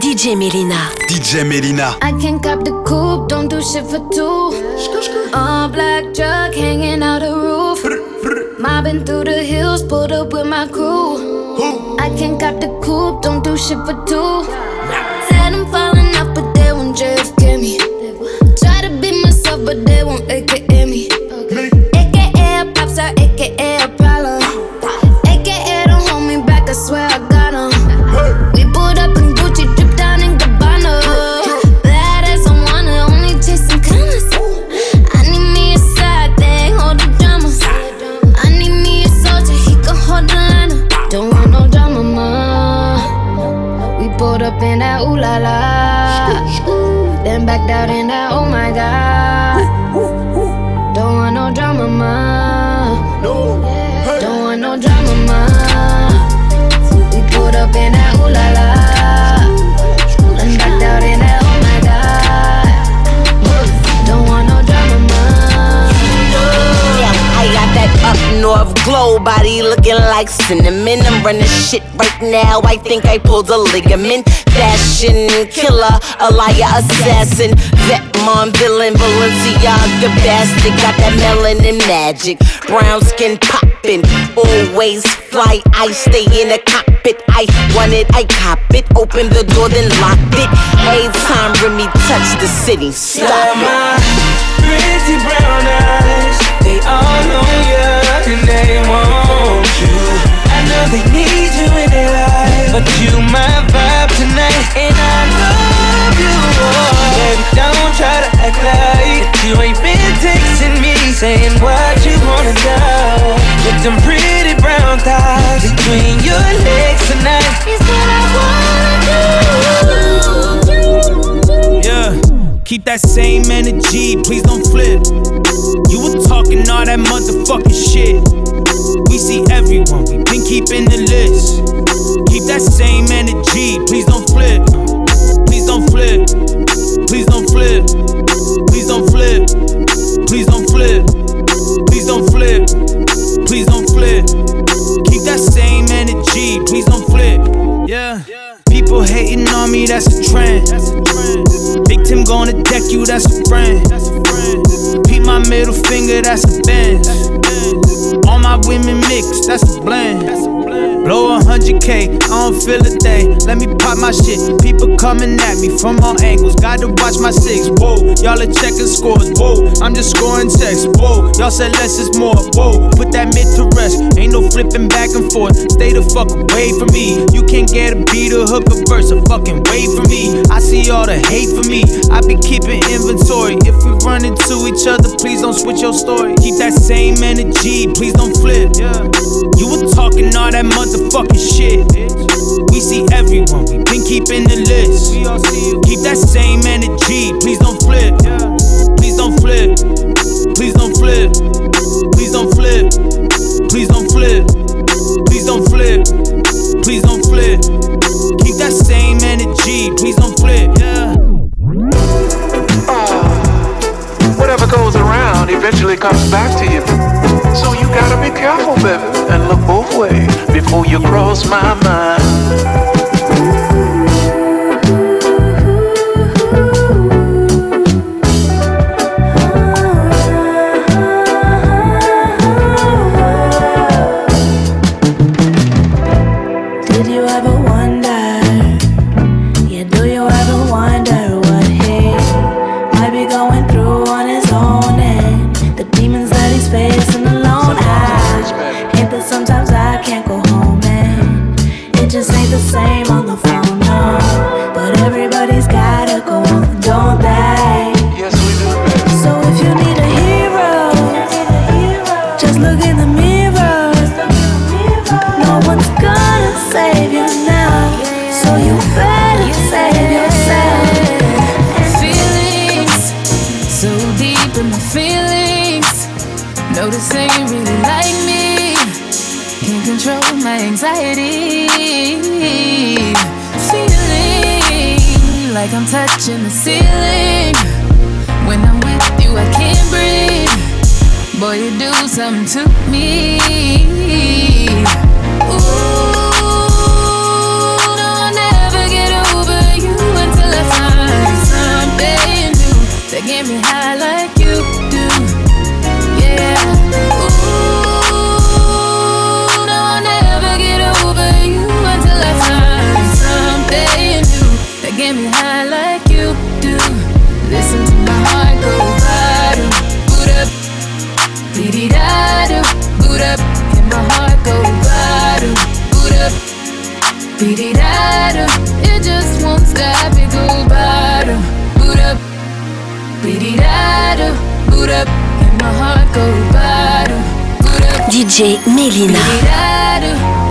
DJ Melyna. DJ Melyna. I can't cop the coupe, don't do shit for two. All black truck hanging out the roof. Mobbing through the hills, pulled up with my crew. I can't cop the coupe, don't do shit for two. Said I'm falling off, but they won't JFK me. Try to be myself, but they won't AKA me. No glow body looking like cinnamon. I'm running shit right now. I think I pulled a ligament. Fashion killer, a liar, assassin, vet mom, villain, Balenciaga bastard. Got that melanin magic, brown skin popping. Always fly, I stay in the cockpit. I want it, I cop it. Open the door, then lock it. Every time Remy touch the city, stop it. my pretty brown eyes, they need you in their life, but you my vibe tonight, and I love you. Oh. Baby, don't try to act like you ain't been texting me, saying what you wanna know. With them pretty brown thighs between your legs tonight, is what I wanna do. Yeah, keep that same energy, please gonna you, that's a friend. Peep my middle finger, that's a bend. All my women mix, that's a blend. Blow a hundred K, I don't feel a thing. Let me pop my shit. People coming at me from all angles. Got to watch my six. Whoa, y'all are checking scores. Whoa, I'm just scoring checks. Whoa, y'all said less is more. Whoa, put that mid to rest. Ain't no flipping back and forth. Stay the fuck away from me. You can't get a beat or hook a verse. A fucking wait for me. I see all the hate for me. I be keeping inventory. If we run into each other, please don't switch your story. Keep that same energy. Please don't flip. You were talking all that motherfucking shit. We see everyone, we been keeping the list. Keep that same energy, please don't flip. Please don't flip. Please don't flip. Please don't flip. Please don't flip. Please don't flip. Please don't flip. Keep that same energy, please don't flip. Yeah. Whatever goes around eventually comes back to you. So you gotta be careful, baby, and look both ways before you cross my mind. Notice that you really like me. Can't control my anxiety. Feeling like I'm touching the ceiling. When I'm with you, I can't breathe. Boy, you do something to me. They get me high like DJ Melyna. Beat it out,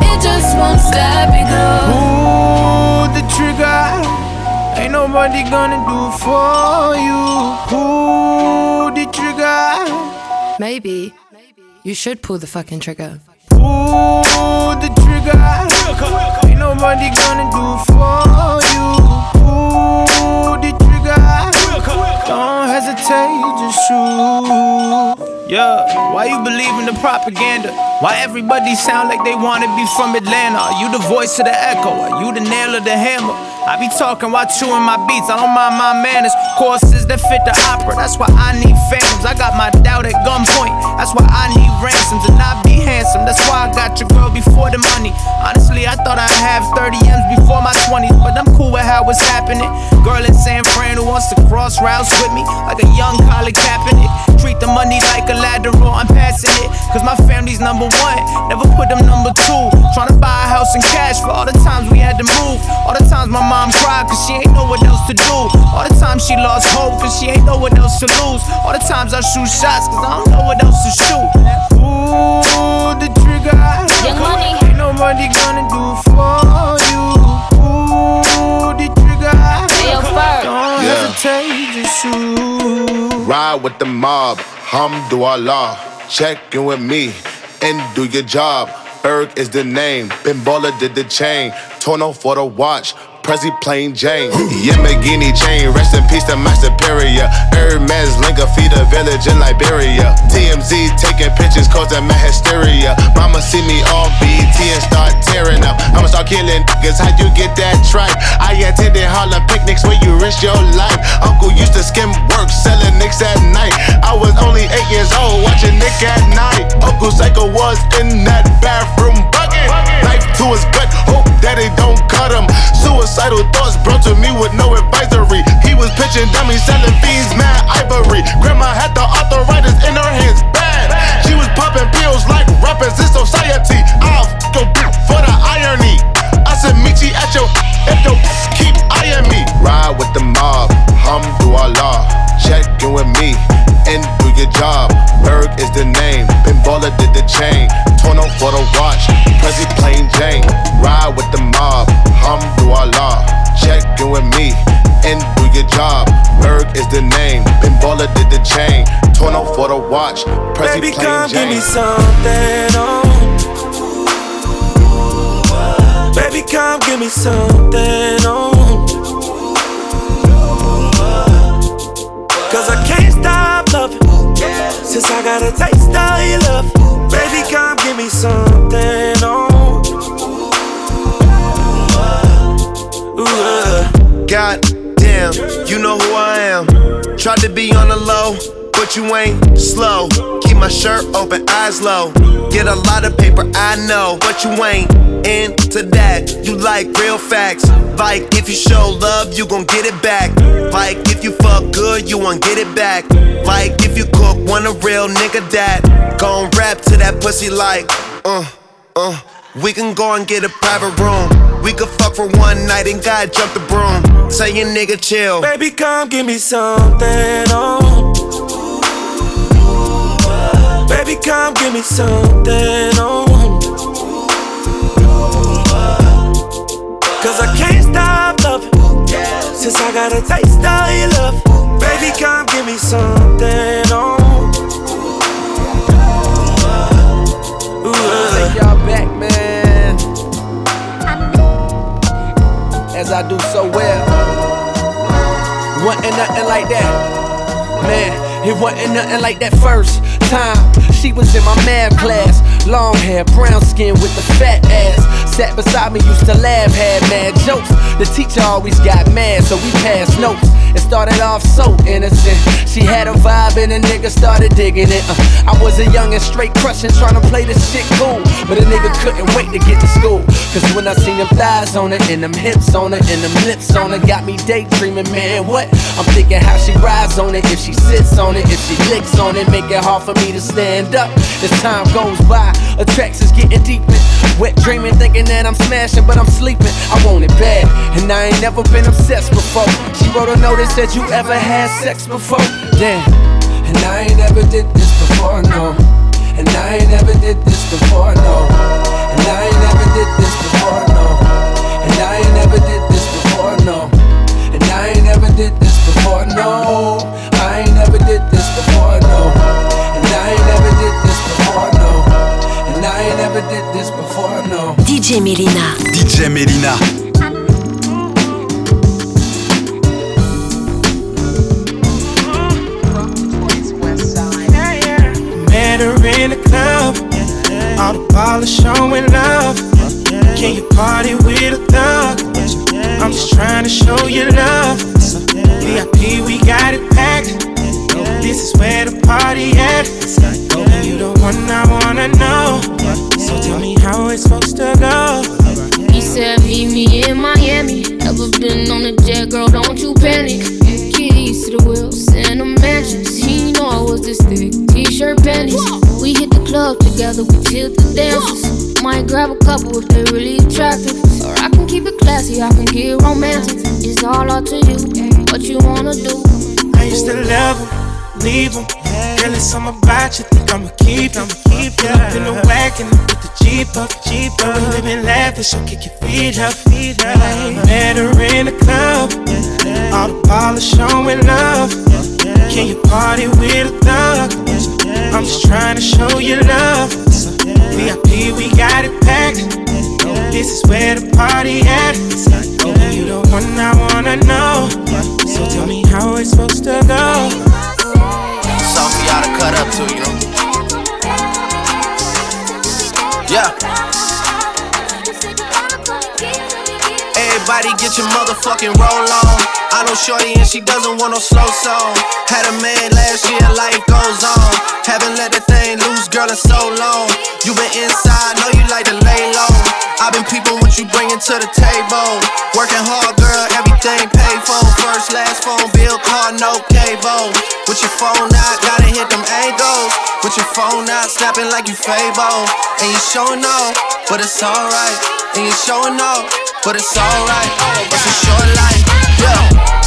it just won't stop. It go. Pull the trigger. Ain't nobody gonna do for you. Pull the trigger. Maybe you should pull the fucking trigger. Pull the trigger. Ain't nobody gonna do for you. Pull the trigger. Don't hesitate, just shoot. Yeah, why you believe in the propaganda? Why everybody sound like they wanna be from Atlanta? Are you the voice of the echo? Are you the nail of the hammer? I be talking while chewing my beats. I don't mind my manners. Courses that fit the opera. That's why I need phantoms. I got my doubt at gunpoint. That's why I need ransoms and not be handsome. That's why I got your girl before the money. Honestly, I thought I'd have 30 M's before my 20s, but I'm cool with how it's happening. Girl in San Fran who wants to cross routes with me like a young college Kaepernick. Treat the money like a lateral. I'm passing it, cause my family's number one. Never put them number two. Trying to buy a house in cash for all the times we had to move. All the times my mom cried cause she ain't know what else to do. All the times she lost hope cause she ain't know what else to lose. All the times I shoot shots cause I don't know what else to shoot. Ooh, the trigger. Young money. Ain't nobody gonna do for you. Ooh, the trigger. Hey, yo, Ferg. Don't hesitate, just shoot. Ride with the mob, hamdulillah. Check in with me and do your job. Ferg is the name, Baller did the chain. Tono for the watch, Prezi plain Jane. Lamborghini chain, rest in peace to my superior. Hermes Linga feed a village in Liberia. TMZ taking pictures causing my hysteria. Mama see me on BT and start tearing up. Killing niggas, how you get that tripe? I attended Harlem picnics where you risk your life. Uncle used to skim work, selling nicks at night. I was only eight years old, watching Nick at night. Uncle Psycho was in that bathroom bucket. Knife to his gut, hope that they don't cut him. Suicidal thoughts brought to me with no advisory. He was pitching dummies, selling fiends, mad ivory. Grandma had the arthritis in her hands, bad. She was popping pills like rappers in society. I'll your for the irony. I said, meet you at your if your keep eyeing me. Ride with the mob, hamdulillah. Check in with me and do your job. Ferg is the name, Ben Baller did the chain. Torn on for the watch, Prezi plain Jane. Ride with the mob, hamdulillah. Check in with me and do your job. Ferg is the name, Ben Baller did the chain. Torn on for the watch, Prezi Baby, come give me something give me something on. Cause I can't stop loving. Since I got a taste of your love. Baby, come give me something on. Ooh, uh. God damn, you know who I am. Tried to be on the low, but you ain't slow. Keep my shirt open, eyes low. Get a lot of paper, I know, but you ain't into that. You like real facts. Like if you show love, you gon' get it back. Like if you fuck good, you won't get it back. Like if you cook, want a real nigga that gon' rap to that pussy like, uh, uh. We can go and get a private room. We could fuck for one night and God jump the broom. Say your nigga chill. Baby, come give me something on. Give me something on. Cause I can't stop loving. Since I got a taste of your love. Baby, come give me something on. Ooh, uh. Take y'all back, man. As I do so well. Wasn't nothing like that. Man, it wasn't nothing like that first time. She was in my math class. Long hair, brown skin with the fat ass. Sat beside me, used to laugh, had mad jokes. The teacher always got mad, so we passed notes. It started off so innocent. She had a vibe and a nigga started digging it. Uh, I was a young and straight crushing, trying to play this shit cool. But a nigga couldn't wait to get to school. Cause when I seen them thighs on it, and them hips on it, and them lips on it, got me daydreaming, man, what? I'm thinking how she rides on it, if she sits on it, if she licks on it, make it hard for me to stand up. As time goes by, attraction's getting deeper. Wet dreaming, thinking that I'm smashing, but I'm sleeping. I want it bad, and I ain't never been obsessed before. She wrote a note that You ever had sex before? Damn, and I ain't never did this before, no. And I ain't never did this before, no. And I ain't never did this before, no. And I ain't never did this before, no. And I ain't never did this before, no. I ain't never did this before, no. And I ain't never I ain't never did this before, no. DJ Melyna. DJ Melyna. Met her in the club, all the ballers showing love. Can you party with a thug? I'm just trying to show you love. VIP, we got it packed. This is where the party at. One I wanna know. So tell me how it's supposed to go. He said, Meet me in Miami. Never been on a jet, girl, don't you panic. Keys to the wheels and the mansions. He know I was this thick. T shirt panties. We hit the club together, we chill the dances. Might grab a couple if they really attractive. Or I can keep it classy, I can get romantic. It's all up to you, what you wanna do. I used to love him, leave him. Girl, it's something about you, think I'ma keep him. Keep Pull up in the wagon, put the Jeep up, Jeep up. We living lavish, so kick your feet up, feet up. Met her in the club, all the ballers showing love. Can you party with a thug? I'm just trying to show you love. Motherfucking roll on. I know Shorty and she doesn't want no slow song. Had a man last year, life goes on. Haven't let the thing loose, girl, in so long. You been inside, know you like to lay low. I've been peeping what you bringing to the table. Working hard, girl, everything paid for. First, last phone bill, car, no cable. With your phone out, gotta hit them angles. With your phone out, snapping like you Fable. And you showing off, but it's alright. And you showing off, but it's alright. It's a short life, yeah.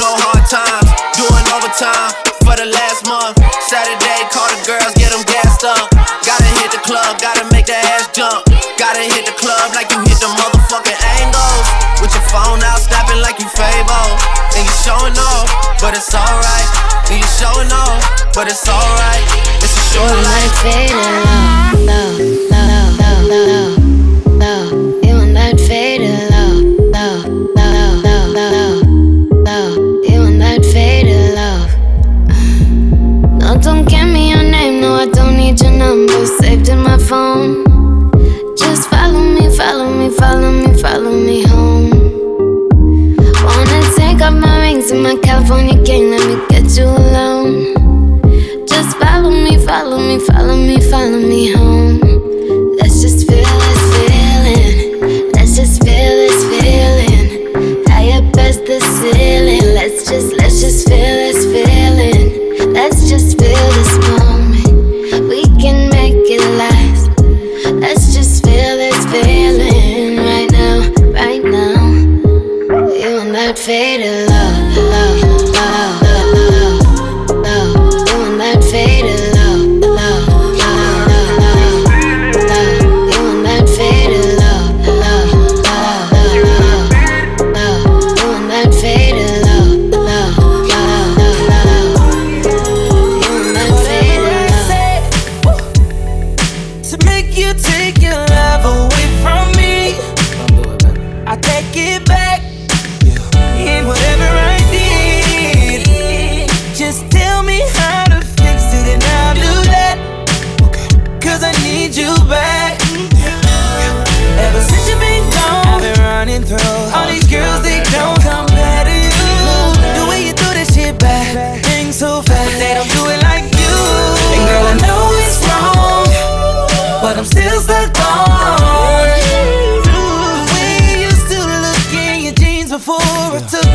know hard times. Doing overtime for the last month. Saturday, call the girls, get them gassed up. Gotta hit the club, gotta make the ass jump. Gotta hit the club like you hit the motherfucking angles. With your phone out, snapping like you Fable. And you showing off, but it's alright. And you showing off, but it's alright. It's a short life.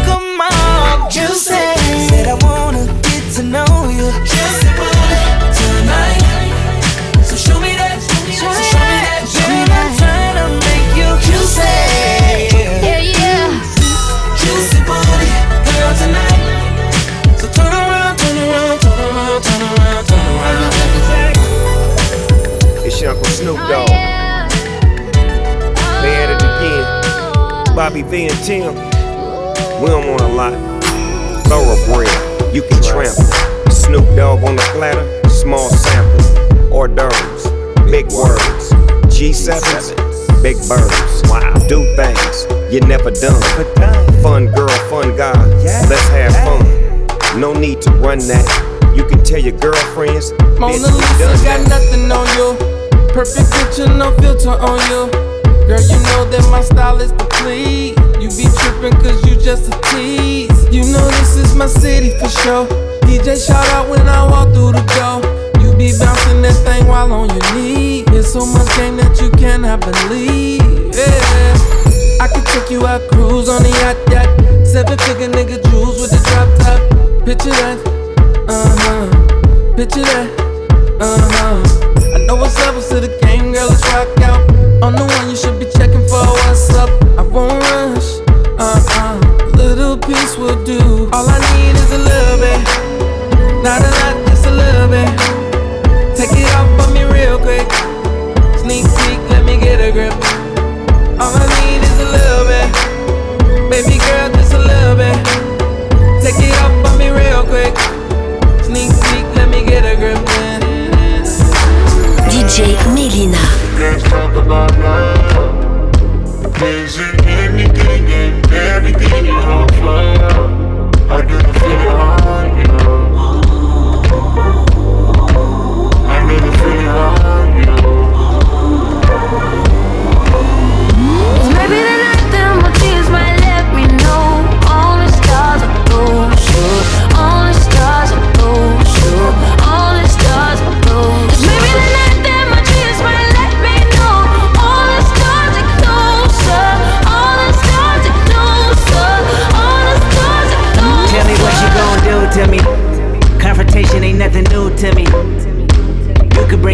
come on. Said I wanna get to know you. Tonight. So show me that. Show me that. Show me that. To make you. Yeah, yeah. Juicy girl tonight. So turn around, turn around, turn around, turn around, turn around. It's your Uncle Snoop oh, Dogg. They again. Oh. Bobby V and Tim. We don't want a lot. Thoroughbred, you can trample. Snoop Dogg on the platter, small sample. Hors d'oeuvres, big words. G7s, big birds. Wow. Do things you never done. Fun girl, fun guy. Let's have fun. No need to run that. You can tell your girlfriends. Mona bitch, we Lisa got that. nothing on you. Perfect picture, no filter on you. Girl, you know that just a tease. You know this is my city for sure. DJ shout out when I walk through the door. You be bouncing that thing while on your knee. There's so much game that you cannot believe. Yeah. I could take you out cruise on the yacht, yacht. Seven figure nigga jewels with the drop top. Picture that, uh huh. Picture that, uh huh. I know what's levels to the game, girl. Let's rock out. I'm the not a lot, just a little bit. Take it off of me real quick. Sneak peek, let me get a grip. All I need is a little bit. Baby girl, just a little bit. Take it off of me real quick. Sneak peek, let me get a grip. DJ Melyna. Let's talk about love. Is it anything and everything you offer? I didn't feel it on you.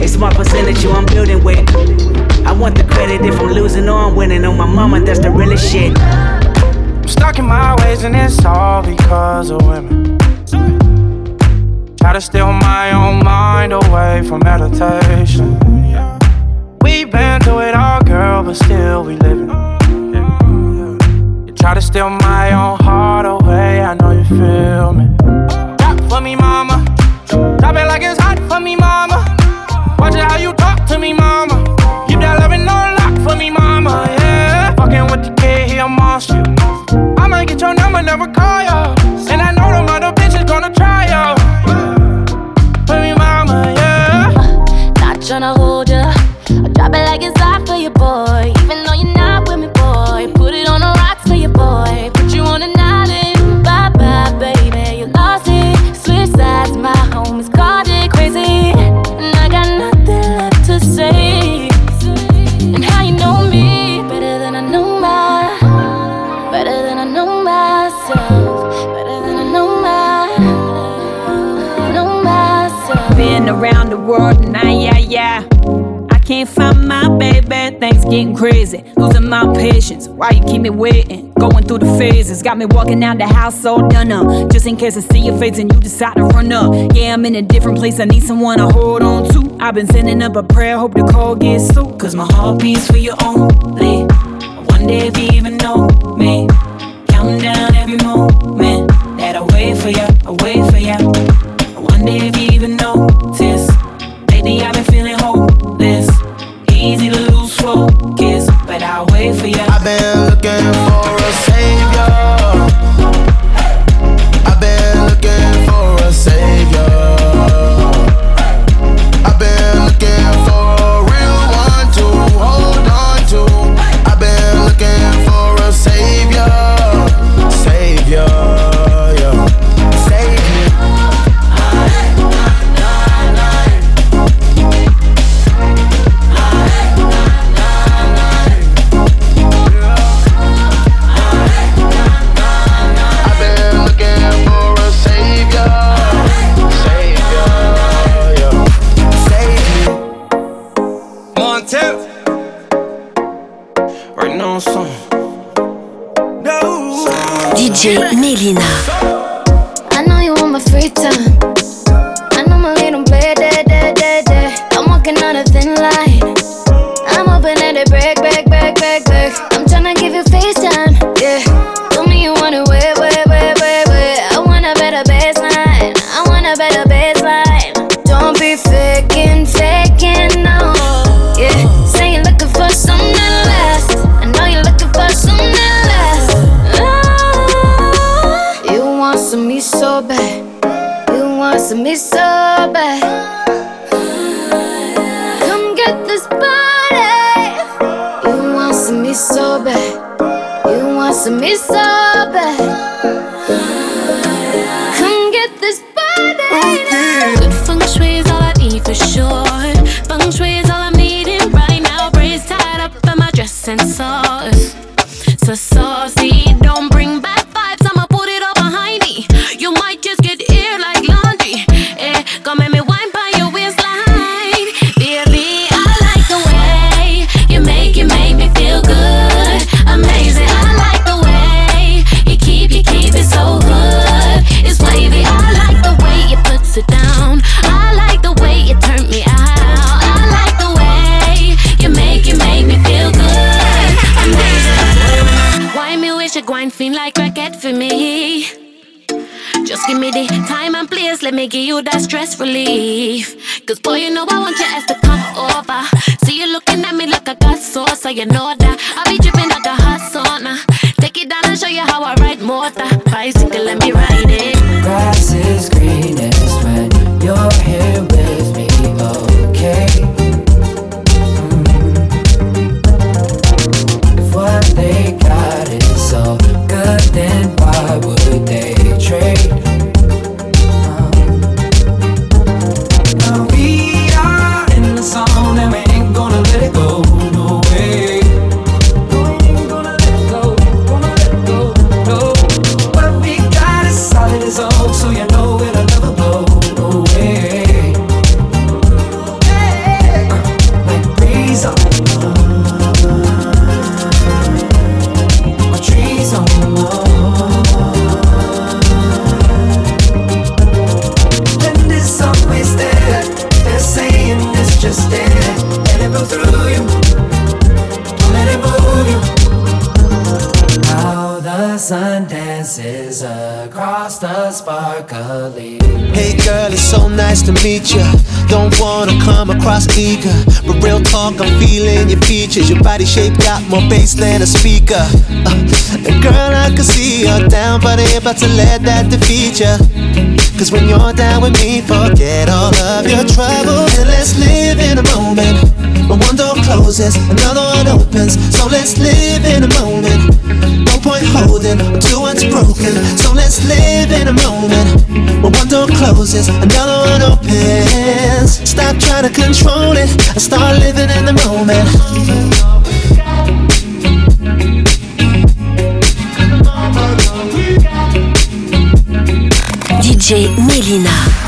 A my percentage you I'm building with. I want the credit if I'm losing or I'm winning. On my mama, that's the realest shit. I'm stuck in my ways and it's all because of women. Try to steal my own mind away from meditation. We've been through it all, girl, but still we living. You try to steal my own heart away, I know you feel me. Drop for me, mama. Drop it like it's hot for me, mama. It how you talk to me, mama. Keep that loving on lock for me, mama. Yeah. Fucking with the kid, he a monster. I'ma get your number, never call ya. Me waiting? Going through the phases, got me walking out the house all done up. Just in case I see your face and you decide to run up. Yeah, I'm in a different place, I need someone to hold on to. I've been sending up a prayer, hope the call gets through. Cause my heart beats for you only. I wonder if you even know me. writing on some. No. DJ Melyna. I know you want my free time. stress relief. Cause boy, you know I want your ass to dances across the sparkly. Hey girl, it's so nice to meet ya. Don't wanna come across eager, but real talk, I'm feeling your features. Your body shape got more bass than a speaker. Uh, and girl, I can see you're down, but ain't about to let that defeat ya. Cause when you're down with me, forget all of your troubles and let's live in the moment. When one door closes, another one opens. So let's live in a moment. No point holding on to what's broken. So let's live in a moment. When one door closes, another one opens. Stop trying to control it and start living in the moment. DJ Melyna.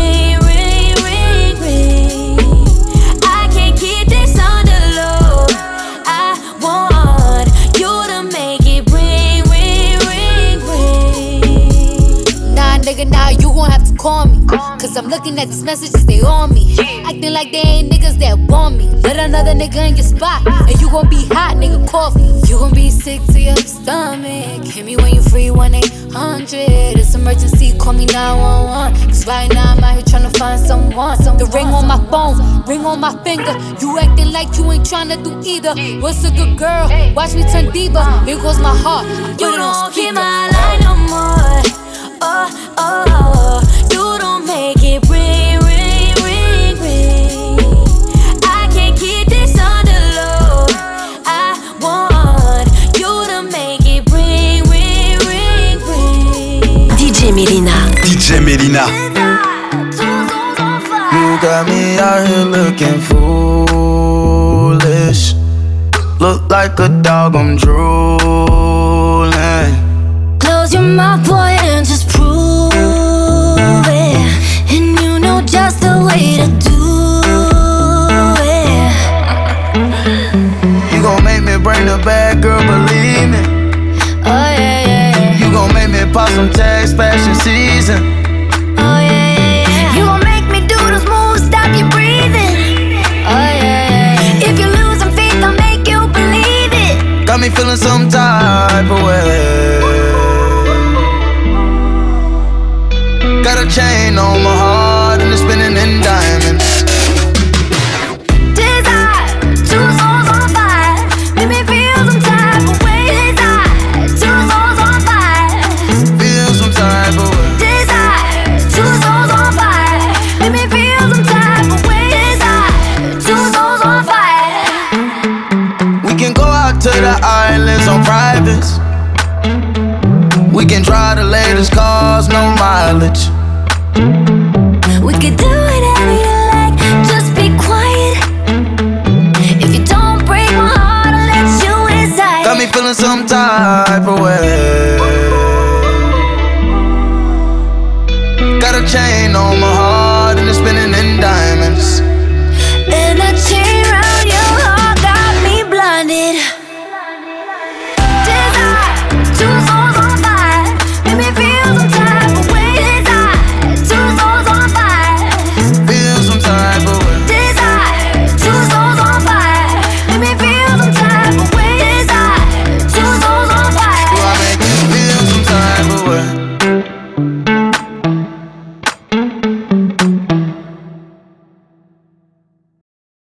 call me. Cause I'm looking at these messages, they on me. Acting like they ain't niggas that want me. Let another nigga in your spot, and you gon' be hot, nigga, coffee. You gon' be sick to your stomach. Hit me when you free, 1 800. It's emergency, call me 911. Cause right now I'm out here tryna find someone. The ring on my phone, ring on my finger. You acting like you ain't tryna do either. What's a good girl? Watch me turn diva. Here goes my heart. I put You it on don't keep my line no more. Oh, oh, oh, you don't make it ring, ring, ring, ring. I can't keep this on the low. I want you to make it ring, ring, ring, ring. DJ Melyna. DJ Melyna. You got me out here looking foolish. Look like a dog, I'm drooling. Close your mouth, boy, and just make me doodles moves. Stop you breathing. Oh yeah. If you're losing faith, I'll make you believe it. Got me feeling some type of way. Got a chain on my islands on privates. We can drive the latest cars, no mileage. We could do whatever you like, just be quiet. If you don't break my heart, I'll let you inside. Got me feeling some type of way. Got a chain on my heart and it's spinning